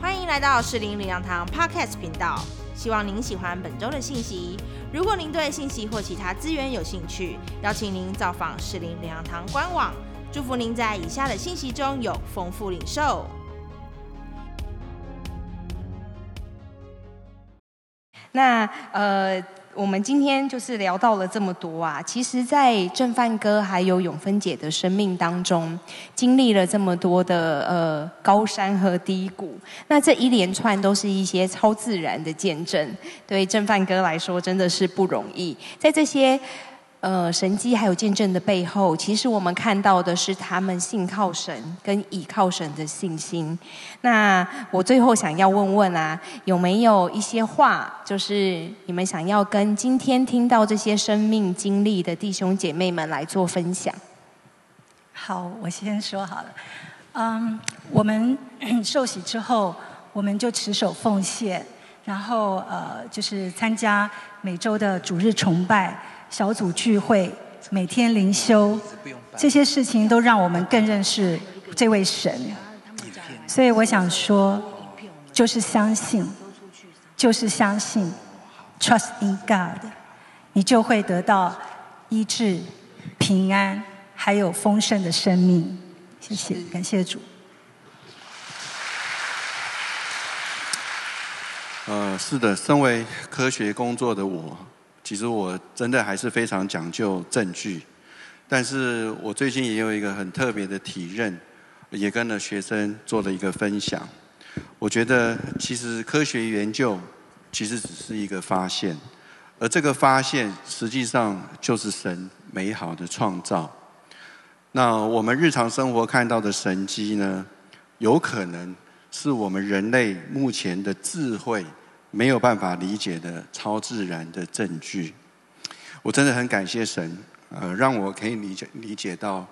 欢迎来到士林领养堂 Podcast 频道，希望您喜欢本周的信息。如果您对信息或其他资源有兴趣，邀请您造访士林领养堂官网。祝福您在以下的信息中有丰富领受。那呃。我们今天就是聊到了这么多啊，其实，在正范哥还有永芬姐的生命当中，经历了这么多的呃高山和低谷，那这一连串都是一些超自然的见证，对正范哥来说真的是不容易，在这些。呃，神迹还有见证的背后，其实我们看到的是他们信靠神跟倚靠神的信心。那我最后想要问问啊，有没有一些话，就是你们想要跟今天听到这些生命经历的弟兄姐妹们来做分享？好，我先说好了。嗯，我们受洗之后，我们就持守奉献，然后呃，就是参加每周的主日崇拜。小组聚会，每天灵修，这些事情都让我们更认识这位神。所以我想说，就是相信，就是相信，trust in God，你就会得到医治、平安，还有丰盛的生命。谢谢，感谢主。呃，是的，身为科学工作的我。其实我真的还是非常讲究证据，但是我最近也有一个很特别的体认，也跟了学生做了一个分享。我觉得其实科学研究其实只是一个发现，而这个发现实际上就是神美好的创造。那我们日常生活看到的神迹呢，有可能是我们人类目前的智慧。没有办法理解的超自然的证据，我真的很感谢神，呃，让我可以理解理解到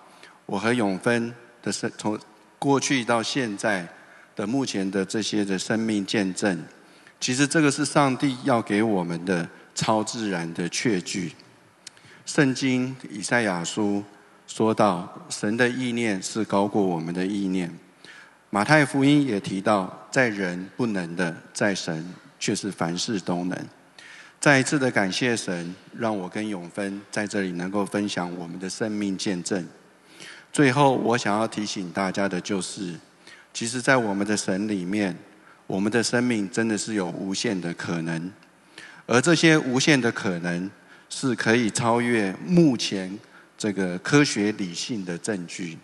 我和永芬的生从过去到现在的目前的这些的生命见证，其实这个是上帝要给我们的超自然的确据。圣经以赛亚书说到，神的意念是高过我们的意念。马太福音也提到，在人不能的，在神。却是凡事都能。再一次的感谢神，让我跟永芬在这里能够分享我们的生命见证。最后，我想要提醒大家的就是，其实，在我们的神里面，我们的生命真的是有无限的可能，而这些无限的可能，是可以超越目前这个科学理性的证据。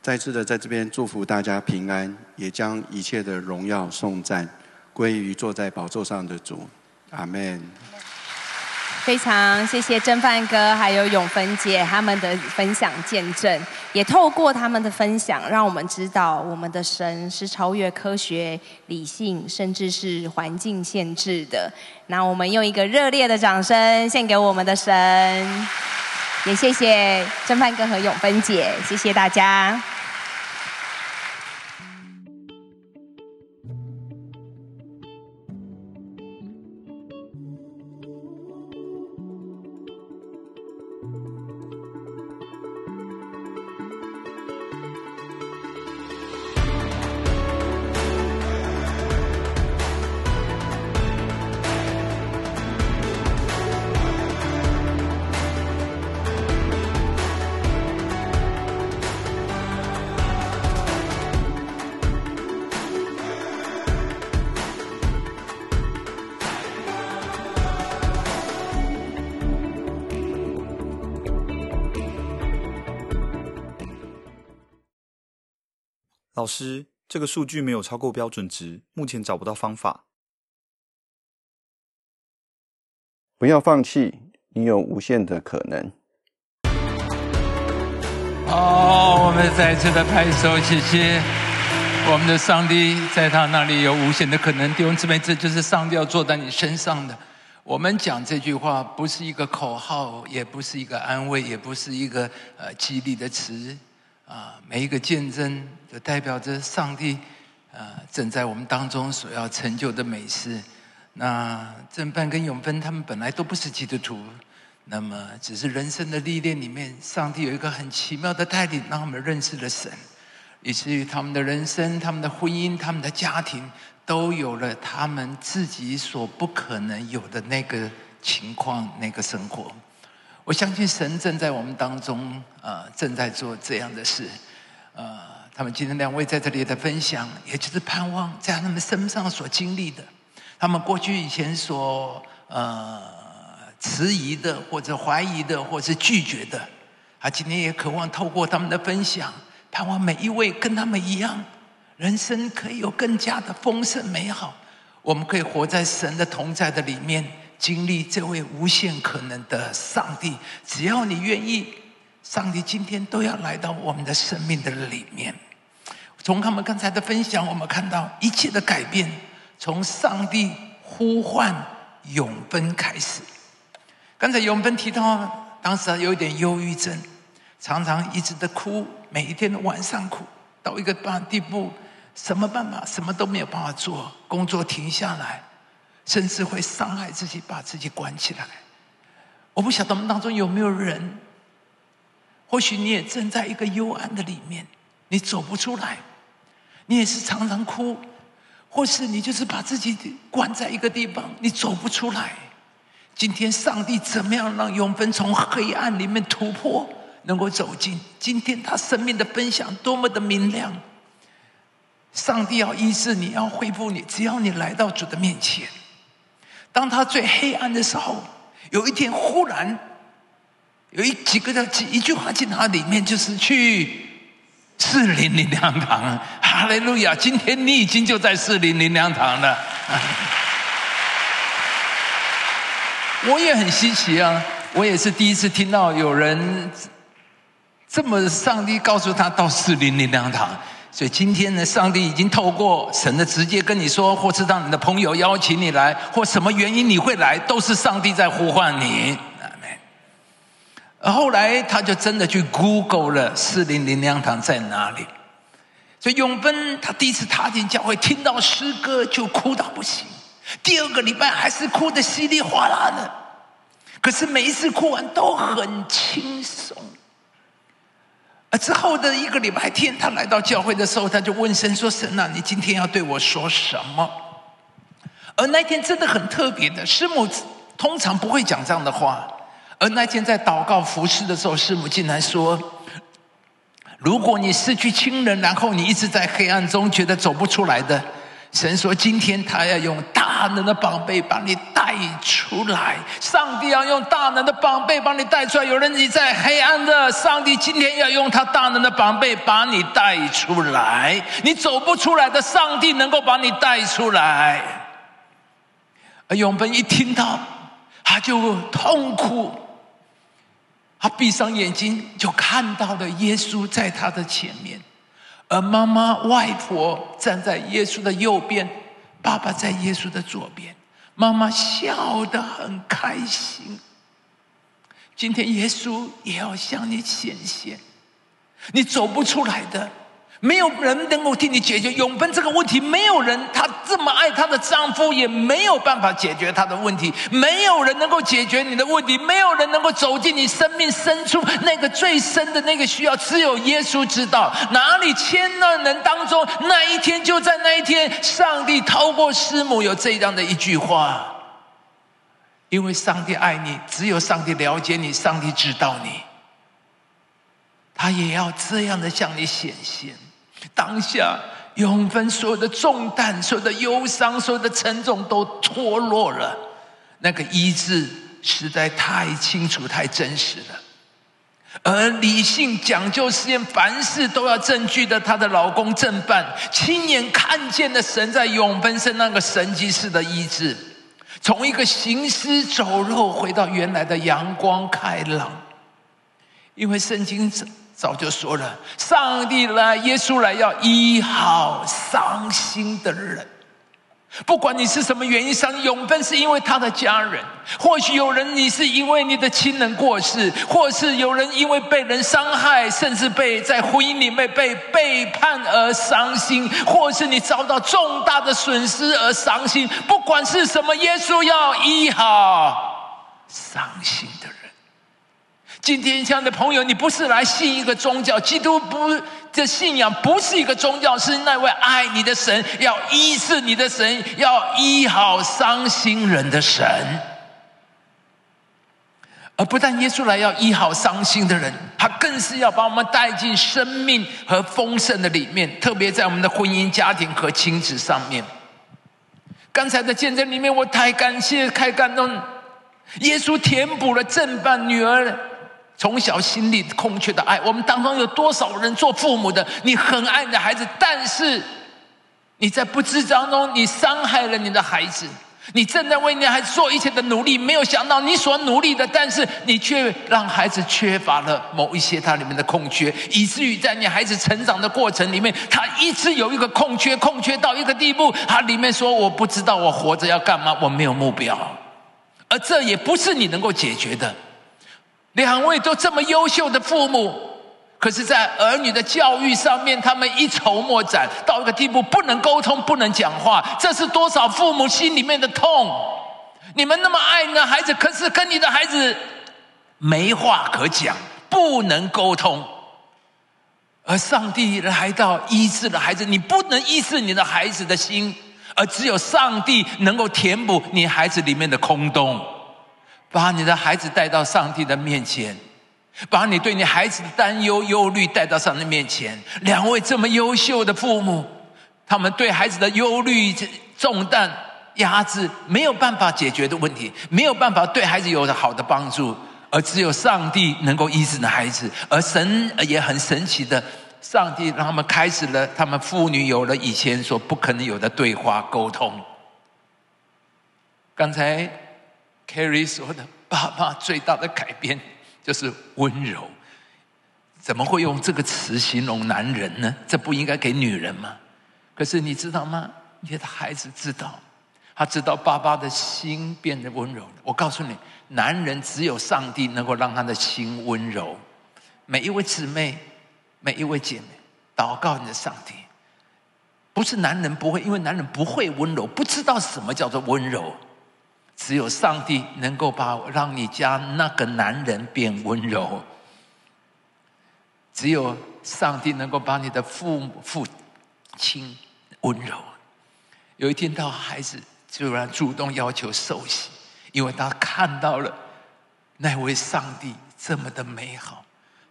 再次的在这边祝福大家平安，也将一切的荣耀颂赞。归于坐在宝座上的主，阿门。非常谢谢真范哥还有永芬姐他们的分享见证，也透过他们的分享，让我们知道我们的神是超越科学、理性，甚至是环境限制的。那我们用一个热烈的掌声献给我们的神，也谢谢真范哥和永芬姐，谢谢大家。老师，这个数据没有超过标准值，目前找不到方法。不要放弃，你有无限的可能。哦，我们再次的拍手，谢谢我们的上帝，在他那里有无限的可能。弟兄姊妹，这就是上帝要坐在你身上的。我们讲这句话，不是一个口号，也不是一个安慰，也不是一个呃激励的词。啊，每一个见证就代表着上帝，啊，正在我们当中所要成就的美事。那正半跟永芬他们本来都不是基督徒，那么只是人生的历练里面，上帝有一个很奇妙的带领，让他们认识了神，以至于他们的人生、他们的婚姻、他们的家庭，都有了他们自己所不可能有的那个情况、那个生活。我相信神正在我们当中，呃，正在做这样的事。呃，他们今天两位在这里的分享，也就是盼望在他们身上所经历的，他们过去以前所呃迟疑的，或者怀疑的，或者拒绝的，他今天也渴望透过他们的分享，盼望每一位跟他们一样，人生可以有更加的丰盛美好。我们可以活在神的同在的里面。经历这位无限可能的上帝，只要你愿意，上帝今天都要来到我们的生命的里面。从他们刚才的分享，我们看到一切的改变，从上帝呼唤永芬开始。刚才永芬提到，当时有一点忧郁症，常常一直的哭，每一天的晚上哭，到一个地步，什么办法，什么都没有办法做，工作停下来。甚至会伤害自己，把自己关起来。我不晓得我们当中有没有人，或许你也正在一个幽暗的里面，你走不出来，你也是常常哭，或是你就是把自己关在一个地方，你走不出来。今天上帝怎么样让永芬从黑暗里面突破，能够走进？今天他生命的分享多么的明亮！上帝要医治你，要恢复你，只要你来到主的面前。当他最黑暗的时候，有一天忽然有一几个的几一句话进他里面，就是去四零零粮堂，哈利路亚！今天你已经就在四零零粮堂了。我也很稀奇啊，我也是第一次听到有人这么上帝告诉他到四零零粮堂。所以今天呢，上帝已经透过神的直接跟你说，或是让你的朋友邀请你来，或什么原因你会来，都是上帝在呼唤你。后来他就真的去 Google 了四零零粮堂在哪里。所以永芬他第一次踏进教会，听到诗歌就哭到不行，第二个礼拜还是哭得稀里哗啦的。可是每一次哭完都很轻松。而之后的一个礼拜天，他来到教会的时候，他就问神说：“神啊，你今天要对我说什么？”而那天真的很特别的，师母通常不会讲这样的话。而那天在祷告服侍的时候，师母竟然说：“如果你失去亲人，然后你一直在黑暗中觉得走不出来的。”神说：“今天他要用大能的宝贝把你带出来。上帝要用大能的宝贝把你带出来。有人你在黑暗的，上帝今天要用他大能的宝贝把你带出来。你走不出来的，上帝能够把你带出来。”而永奔一听到，他就痛苦，他闭上眼睛，就看到了耶稣在他的前面。而妈妈、外婆站在耶稣的右边，爸爸在耶稣的左边。妈妈笑得很开心。今天耶稣也要向你显现，你走不出来的。没有人能够替你解决永分这个问题。没有人，她这么爱她的丈夫，也没有办法解决她的问题。没有人能够解决你的问题，没有人能够走进你生命深处那个最深的那个需要。只有耶稣知道，哪里千万人当中，那一天就在那一天，上帝透过师母有这样的一句话：因为上帝爱你，只有上帝了解你，上帝知道你，他也要这样的向你显现。当下永分所有的重担、所有的忧伤、所有的沉重都脱落了。那个医治实在太清楚、太真实了。而理性讲究实验，凡事都要证据的，她的老公正办，亲眼看见的神在永分身那个神迹式的医治，从一个行尸走肉回到原来的阳光开朗。因为圣经早就说了，上帝来，耶稣来，要医好伤心的人。不管你是什么原因伤，永分是因为他的家人。或许有人你是因为你的亲人过世，或是有人因为被人伤害，甚至被在婚姻里面被背叛而伤心，或是你遭到重大的损失而伤心。不管是什么，耶稣要医好伤心的人。今天，亲爱的朋友，你不是来信一个宗教，基督不这信仰不是一个宗教，是那位爱你的神，要医治你的神，要医好伤心人的神。而不但耶稣来要医好伤心的人，他更是要把我们带进生命和丰盛的里面，特别在我们的婚姻、家庭和亲子上面。刚才的见证里面，我太感谢、太感动。耶稣填补了正办女儿从小心里空缺的爱。我们当中有多少人做父母的，你很爱你的孩子，但是你在不知当中，你伤害了你的孩子。你正在为你孩子做一切的努力，没有想到你所努力的，但是你却让孩子缺乏了某一些他里面的空缺，以至于在你孩子成长的过程里面，他一直有一个空缺，空缺到一个地步，他里面说：“我不知道我活着要干嘛，我没有目标。”而这也不是你能够解决的。两位都这么优秀的父母。可是，在儿女的教育上面，他们一筹莫展，到一个地步不能沟通、不能讲话，这是多少父母心里面的痛？你们那么爱你的孩子，可是跟你的孩子没话可讲，不能沟通。而上帝来到医治了孩子，你不能医治你的孩子的心，而只有上帝能够填补你孩子里面的空洞，把你的孩子带到上帝的面前。把你对你孩子的担忧、忧虑带到上帝面前。两位这么优秀的父母，他们对孩子的忧虑重担、压制，没有办法解决的问题，没有办法对孩子有好的帮助，而只有上帝能够医治的孩子。而神也很神奇的，上帝让他们开始了，他们父女有了以前所不可能有的对话沟通。刚才 Carrie 说的，爸爸最大的改变。就是温柔，怎么会用这个词形容男人呢？这不应该给女人吗？可是你知道吗？你的孩子知道，他知道爸爸的心变得温柔了。我告诉你，男人只有上帝能够让他的心温柔。每一位姊妹，每一位姐妹，祷告你的上帝，不是男人不会，因为男人不会温柔，不知道什么叫做温柔。只有上帝能够把让你家那个男人变温柔，只有上帝能够把你的父母父亲温柔。有一天，到孩子突然主动要求受洗，因为他看到了那位上帝这么的美好，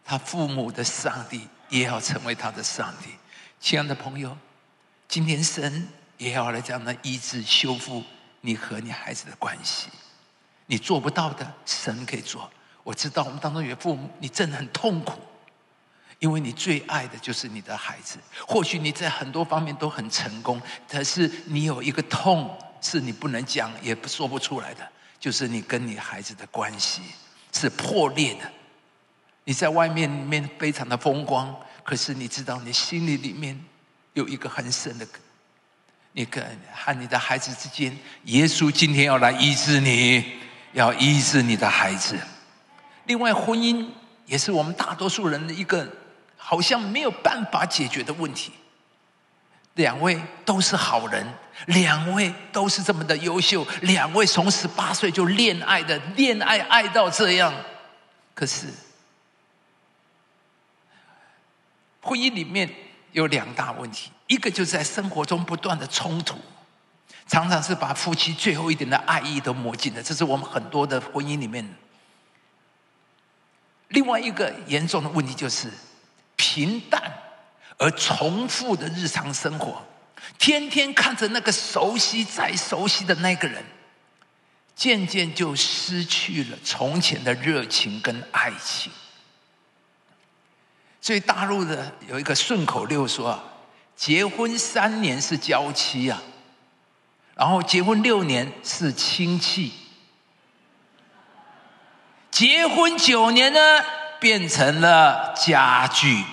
他父母的上帝也要成为他的上帝。亲爱的朋友，今天神也要来这样的医治修复。你和你孩子的关系，你做不到的，神可以做。我知道我们当中有父母，你真的很痛苦，因为你最爱的就是你的孩子。或许你在很多方面都很成功，可是你有一个痛是你不能讲，也不说不出来的，就是你跟你孩子的关系是破裂的。你在外面面非常的风光，可是你知道你心里里面有一个很深的。你跟和你的孩子之间，耶稣今天要来医治你，要医治你的孩子。另外，婚姻也是我们大多数人的一个好像没有办法解决的问题。两位都是好人，两位都是这么的优秀，两位从十八岁就恋爱的，恋爱爱到这样，可是婚姻里面有两大问题。一个就是在生活中不断的冲突，常常是把夫妻最后一点的爱意都磨尽了。这是我们很多的婚姻里面。另外一个严重的问题就是平淡而重复的日常生活，天天看着那个熟悉再熟悉的那个人，渐渐就失去了从前的热情跟爱情。所以大陆的有一个顺口溜说。结婚三年是娇妻啊，然后结婚六年是亲戚，结婚九年呢变成了家具，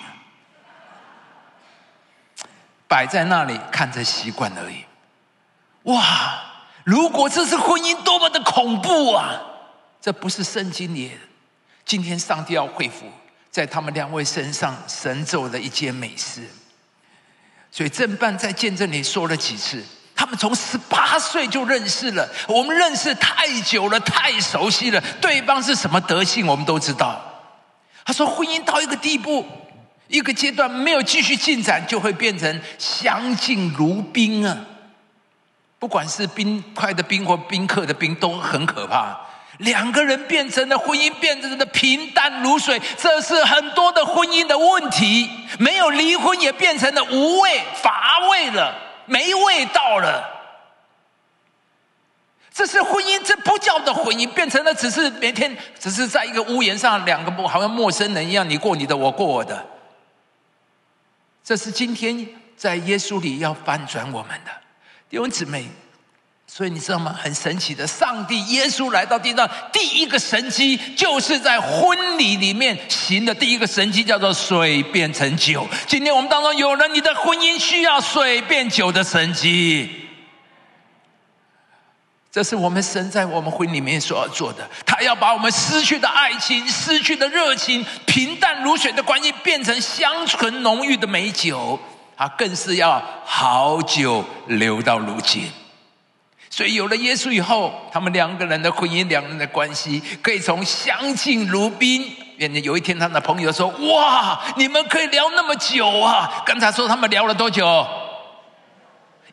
摆在那里看着习惯而已。哇！如果这是婚姻，多么的恐怖啊！这不是圣经里。今天上帝要恢复在他们两位身上，神做的一件美事。所以正办在见证里说了几次，他们从十八岁就认识了，我们认识太久了，太熟悉了，对方是什么德性我们都知道。他说婚姻到一个地步，一个阶段没有继续进展，就会变成相敬如宾啊！不管是宾快的宾或宾客的宾，都很可怕。两个人变成了婚姻，变成了平淡如水，这是很多的婚姻的问题。没有离婚，也变成了无味、乏味了，没味道了。这是婚姻，这不叫的婚姻，变成了只是每天只是在一个屋檐上，两个好像陌生人一样，你过你的，我过我的。这是今天在耶稣里要翻转我们的弟兄姊妹。所以你知道吗？很神奇的，上帝耶稣来到地上，第一个神迹就是在婚礼里面行的第一个神迹，叫做水变成酒。今天我们当中有人，你的婚姻需要水变酒的神迹，这是我们神在我们婚里面所要做的。他要把我们失去的爱情、失去的热情、平淡如水的关系，变成香醇浓郁的美酒。他更是要好久留到如今。所以有了耶稣以后，他们两个人的婚姻、两人的关系，可以从相敬如宾变成有一天，他的朋友说：“哇，你们可以聊那么久啊！”刚才说他们聊了多久？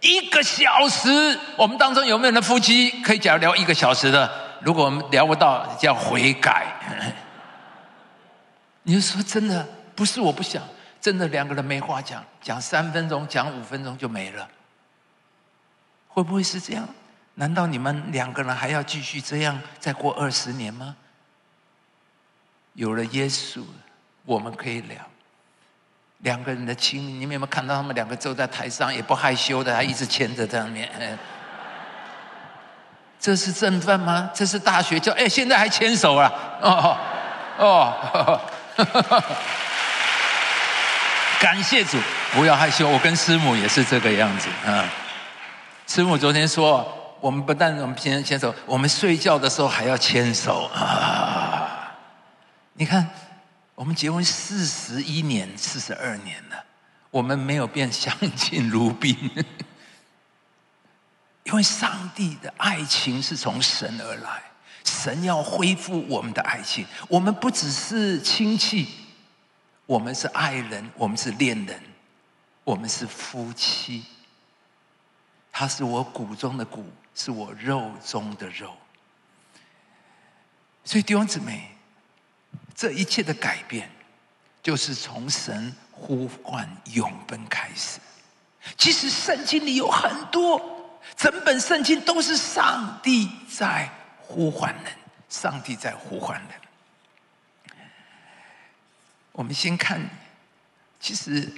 一个小时。我们当中有没有人夫妻可以讲聊一个小时的？如果我们聊不到，叫悔改。你就说真的，不是我不想，真的两个人没话讲，讲三分钟，讲五分钟就没了。会不会是这样？难道你们两个人还要继续这样再过二十年吗？有了耶稣，我们可以聊两个人的亲密。你们有没有看到他们两个坐在台上，也不害羞的，还一直牵着在那边？这是正饭吗？这是大学教？哎，现在还牵手啊？哦哦，感谢主！不要害羞，我跟师母也是这个样子啊。师母昨天说。我们不但我们牵牵手，我们睡觉的时候还要牵手啊！你看，我们结婚四十一年、四十二年了，我们没有变相敬如宾，因为上帝的爱情是从神而来，神要恢复我们的爱情。我们不只是亲戚，我们是爱人，我们是恋人，我们是夫妻。他是我骨中的骨。是我肉中的肉，所以弟兄姊妹，这一切的改变，就是从神呼唤永奔开始。其实圣经里有很多，整本圣经都是上帝在呼唤人，上帝在呼唤人。我们先看，其实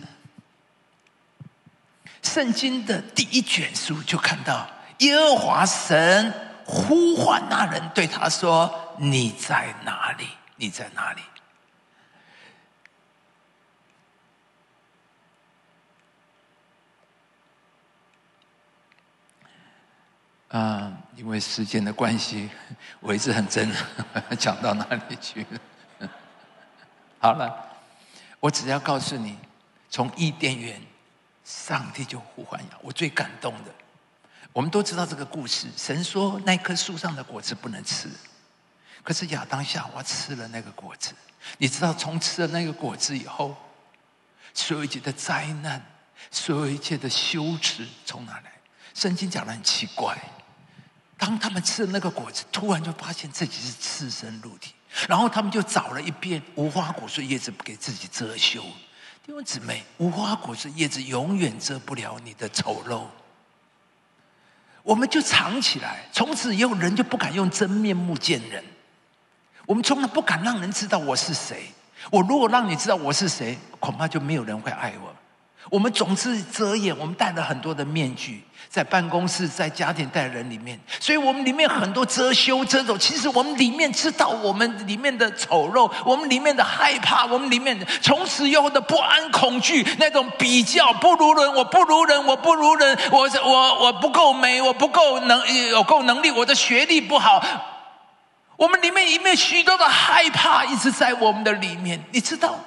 圣经的第一卷书就看到。耶和华神呼唤那人，对他说：“你在哪里？你在哪里？”啊，因为时间的关系，我一直很真，讲到哪里去？好了，我只要告诉你，从伊甸园，上帝就呼唤我最感动的。我们都知道这个故事。神说那棵树上的果子不能吃，可是亚当夏娃吃了那个果子。你知道，从吃了那个果子以后，所有一切的灾难，所有一切的羞耻从哪来？圣经讲的很奇怪。当他们吃了那个果子，突然就发现自己是赤身露体，然后他们就找了一片无花果树叶子给自己遮羞。弟兄姊妹，无花果是叶子永远遮不了你的丑陋。我们就藏起来，从此以后人就不敢用真面目见人。我们从来不敢让人知道我是谁。我如果让你知道我是谁，恐怕就没有人会爱我。我们总是遮掩，我们戴了很多的面具，在办公室、在家庭待人里面，所以我们里面很多遮羞遮丑。其实我们里面知道我们里面的丑陋，我们里面的害怕，我们里面从此以后的不安、恐惧，那种比较不如人，我不如人，我不如人，我我我不够美，我不够能有够能力，我的学历不好。我们里面里面许多的害怕一直在我们的里面，你知道。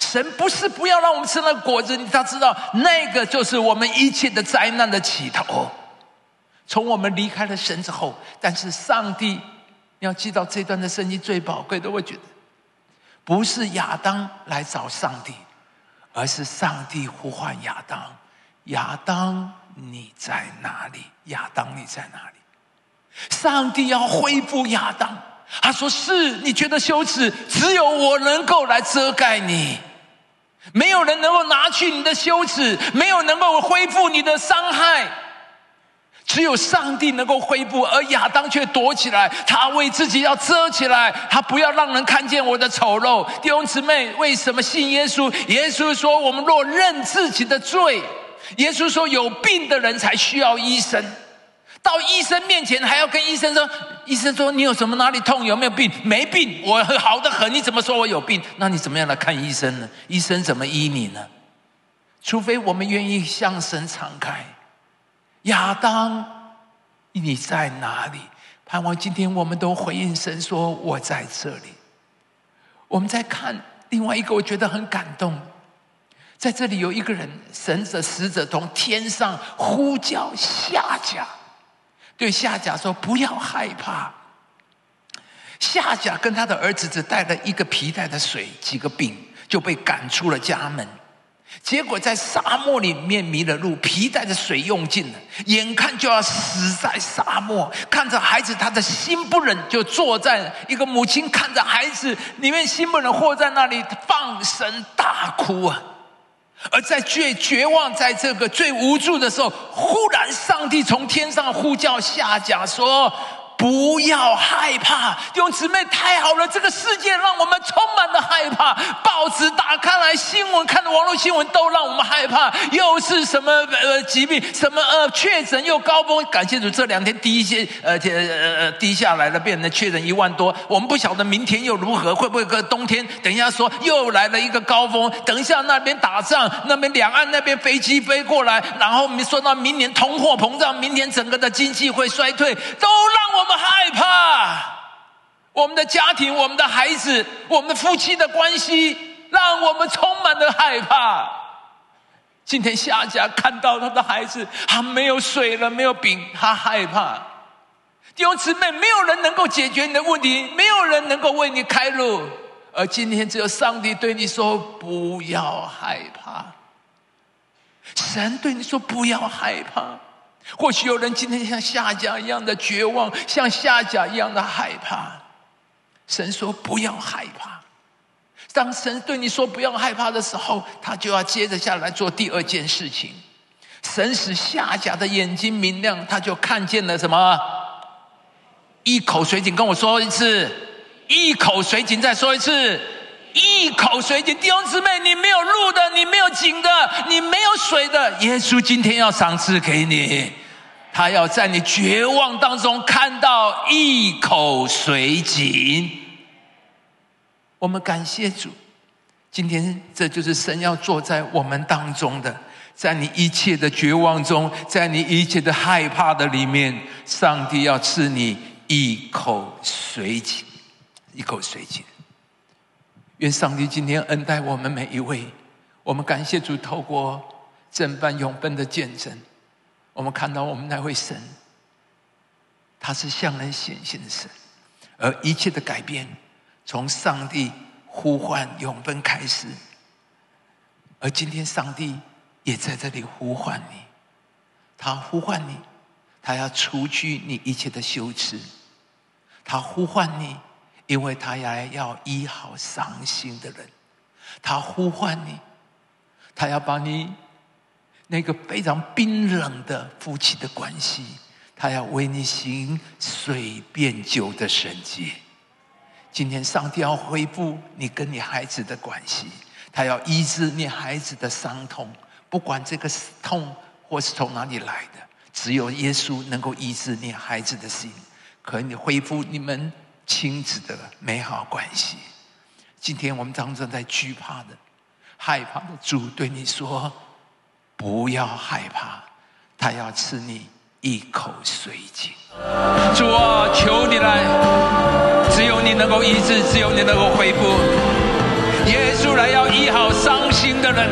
神不是不要让我们吃那果子，他知道那个就是我们一切的灾难的起头。从我们离开了神之后，但是上帝，要记到这段的圣经最宝贵的，我觉得不是亚当来找上帝，而是上帝呼唤亚当：“亚当，你在哪里？亚当，你在哪里？”上帝要恢复亚当，他说：“是你觉得羞耻，只有我能够来遮盖你，没有人能够拿去你的羞耻，没有能够恢复你的伤害。”只有上帝能够恢复，而亚当却躲起来，他为自己要遮起来，他不要让人看见我的丑陋。弟兄姊妹，为什么信耶稣？耶稣说：“我们若认自己的罪，耶稣说有病的人才需要医生。到医生面前还要跟医生说：‘医生说你有什么哪里痛？有没有病？没病，我好的很。你怎么说我有病？那你怎么样来看医生呢？医生怎么医你呢？除非我们愿意向神敞开。”亚当，你在哪里？盼望今天我们都回应神说：“我在这里。”我们在看另外一个，我觉得很感动。在这里有一个人，神者使者从天上呼叫下家，对夏甲说：“不要害怕。”夏甲跟他的儿子只带了一个皮带的水，几个饼，就被赶出了家门。结果在沙漠里面迷了路，皮带的水用尽了，眼看就要死在沙漠。看着孩子，他的心不忍，就坐在一个母亲看着孩子，里面心不忍，或在那里放声大哭啊。而在最绝望，在这个最无助的时候，忽然上帝从天上呼叫下讲说。不要害怕，弟兄姊妹，太好了！这个世界让我们充满了害怕。报纸打开来，新闻看的网络新闻都让我们害怕。又是什么呃疾病？什么呃确诊又高峰？感谢主，这两天低一些，呃呃呃低下来了，变成确诊一万多。我们不晓得明天又如何，会不会个冬天？等一下说又来了一个高峰。等一下那边打仗，那边两岸那边飞机飞过来，然后我们说到明年通货膨胀，明年整个的经济会衰退，都让我们。害怕，我们的家庭、我们的孩子、我们的夫妻的关系，让我们充满了害怕。今天夏家看到他的孩子，他没有水了，没有饼，他害怕。弟兄姊妹，没有人能够解决你的问题，没有人能够为你开路，而今天只有上帝对你说：“不要害怕。”神对你说：“不要害怕。”或许有人今天像夏甲一样的绝望，像夏甲一样的害怕。神说：“不要害怕。”当神对你说“不要害怕”的时候，他就要接着下来做第二件事情。神使夏甲的眼睛明亮，他就看见了什么？一口水井。跟我说一次，一口水井。再说一次，一口水井。弟兄姊妹，你没有路的，你没有井的，你没有水的，耶稣今天要赏赐给你。他要在你绝望当中看到一口水井。我们感谢主，今天这就是神要坐在我们当中的，在你一切的绝望中，在你一切的害怕的里面，上帝要赐你一口水井，一口水井。愿上帝今天恩待我们每一位。我们感谢主，透过正办永奔的见证。我们看到我们那位神，他是向人显现的神，而一切的改变从上帝呼唤永奔开始，而今天上帝也在这里呼唤你，他呼唤你，他要除去你一切的羞耻，他呼唤你，因为他要要医好伤心的人，他呼唤你，他要把你。那个非常冰冷的夫妻的关系，他要为你行水变酒的神迹。今天上帝要恢复你跟你孩子的关系，他要医治你孩子的伤痛，不管这个痛或是从哪里来的，只有耶稣能够医治你孩子的心，可以恢复你们亲子的美好关系。今天我们当中在惧怕的、害怕的主对你说。不要害怕，他要吃你一口水井。主啊，求你来，只有你能够医治，只有你能够恢复。耶稣来要医好伤心的人，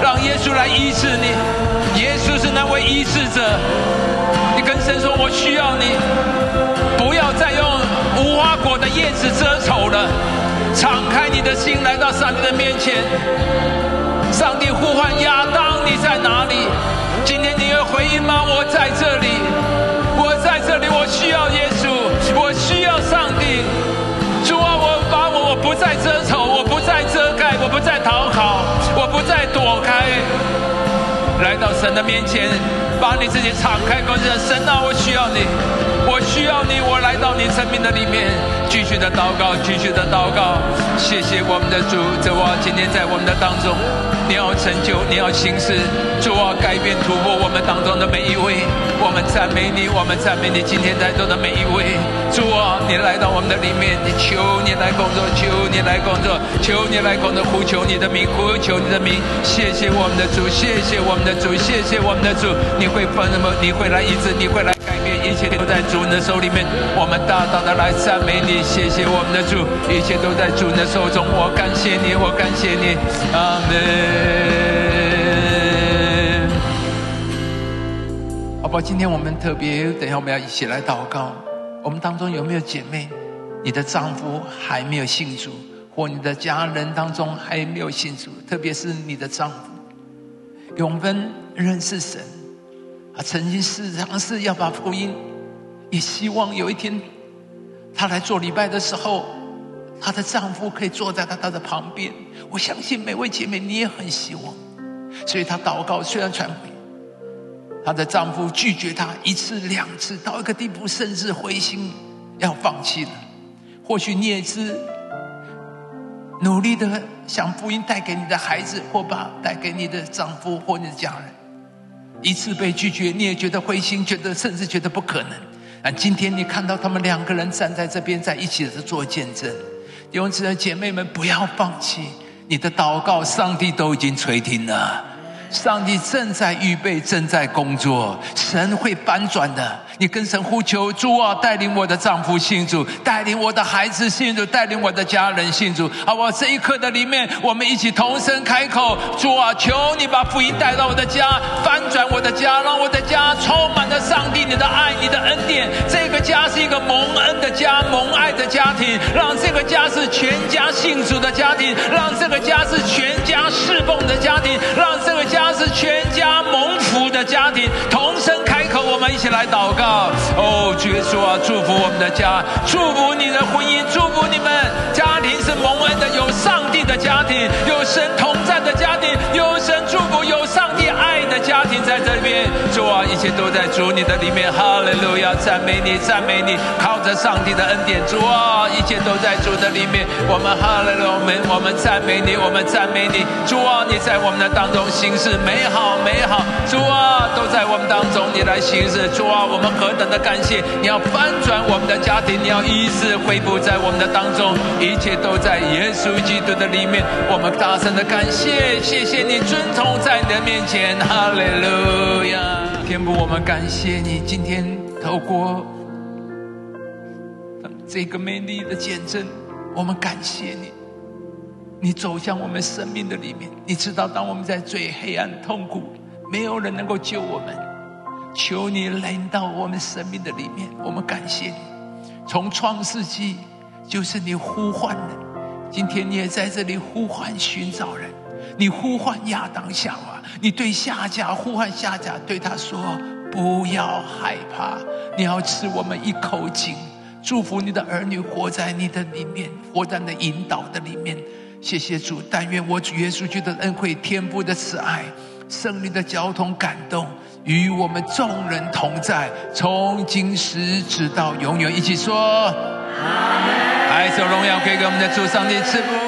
让耶稣来医治你。耶稣是那位医治者。你跟神说：“我需要你，不要再用我的叶子遮丑了，敞开你的心，来到上帝的面前。”上帝呼唤亚当，你在哪里？今天你有回应吗？我在这里，我在这里，我需要耶稣，我需要上帝。主啊，我把我，我不再遮丑，我不再遮盖，我不再讨好，来到神的面前，把你自己敞开，告诉神啊，我需要你，我需要你，我来到你生命的里面，继续的祷告，继续的祷告。谢谢我们的主，这我，今天在我们的当中。你要成就，你要行事，主啊，改变突破我们当中的每一位，我们赞美你，我们赞美你，今天在座的每一位，主啊，你来到我们的里面，你求你来工作，求你来工作，求你来工作，呼求你的名，呼求你的名，谢谢我们的主，谢谢我们的主，谢谢我们的主，你会分什么？你会来医治，你会来，一切都在主的手里面，我们大大的来赞美你，谢谢我们的主，一切都在主的手中，我感谢你，我感谢你，阿门。好吧，今天我们特别，等一下我们要一起来祷告。我们当中有没有姐妹，你的丈夫还没有信主，或你的家人当中还没有信主？特别是你的丈夫，永芬认识神，他曾经是尝试要把福音，也希望有一天，他来做礼拜的时候，她的丈夫可以坐在她她的旁边。我相信每位姐妹你也很希望，所以她祷告，虽然传福音，她的丈夫拒绝她一次两次，到一个地步甚至灰心要放弃了。或许你也是努力的想福音带给你的孩子，或把带给你的丈夫或你的家人，一次被拒绝，你也觉得灰心，觉得甚至觉得不可能。啊，今天你看到他们两个人站在这边，在一起的做见证，弟兄姊妹姐妹们，不要放弃。你的祷告，上帝都已经垂听了，上帝正在预备，正在工作，神会翻转的。你跟神呼求，主啊，带领我的丈夫信主，带领我的孩子信主，带领我的家人信主。好，我这一刻的里面，我们一起同声开口，主啊，求你把福音带到我的家，翻转我的家，让我的家充满了上帝你的爱，你的恩典。这个家是一个蒙恩的家，蒙爱的家庭，让这个家是全家信主的家庭，让这个家是全家侍奉的家庭，让这个家家是全家蒙福的家庭。同声开口，我们一起来祷告。哦，主耶稣啊，祝福我们的家，祝福你的婚姻，祝福你们家庭是蒙恩的，有上帝的家庭，有神同主啊，一切都在主你的里面。哈利路亚，赞美你，赞美你，靠着上帝的恩典。主啊，一切都在主的里面。我们哈利路亚，我们赞美你，我们赞美你。主啊，你在我们的当中行事美好美好。主啊，都在我们当中，你来行事。主啊，我们。何等的感谢！你要翻转我们的家庭，你要医治恢复在我们的当中，一切都在耶稣基督的里面。我们大声的感谢，谢谢你尊崇在你的面前，哈利路亚！天父，我们感谢你，今天透过这个美丽的见证，我们感谢你，你走向我们生命的里面。你知道，当我们在最黑暗、痛苦，没有人能够救我们。求你来到我们生命的里面，我们感谢你。从创世纪就是你呼唤的，今天你也在这里呼唤寻找人。你呼唤亚当夏娃，你对下甲呼唤下甲，对他说：“不要害怕，你要吃我们一口井，祝福你的儿女活在你的里面，活在你的引导的里面。”谢谢主，但愿我主耶稣基督的恩惠、天父的慈爱、圣命的交通感动。与我们众人同在，从今时直到永远，一起说：爱、受荣耀归给我们的主上帝赐福。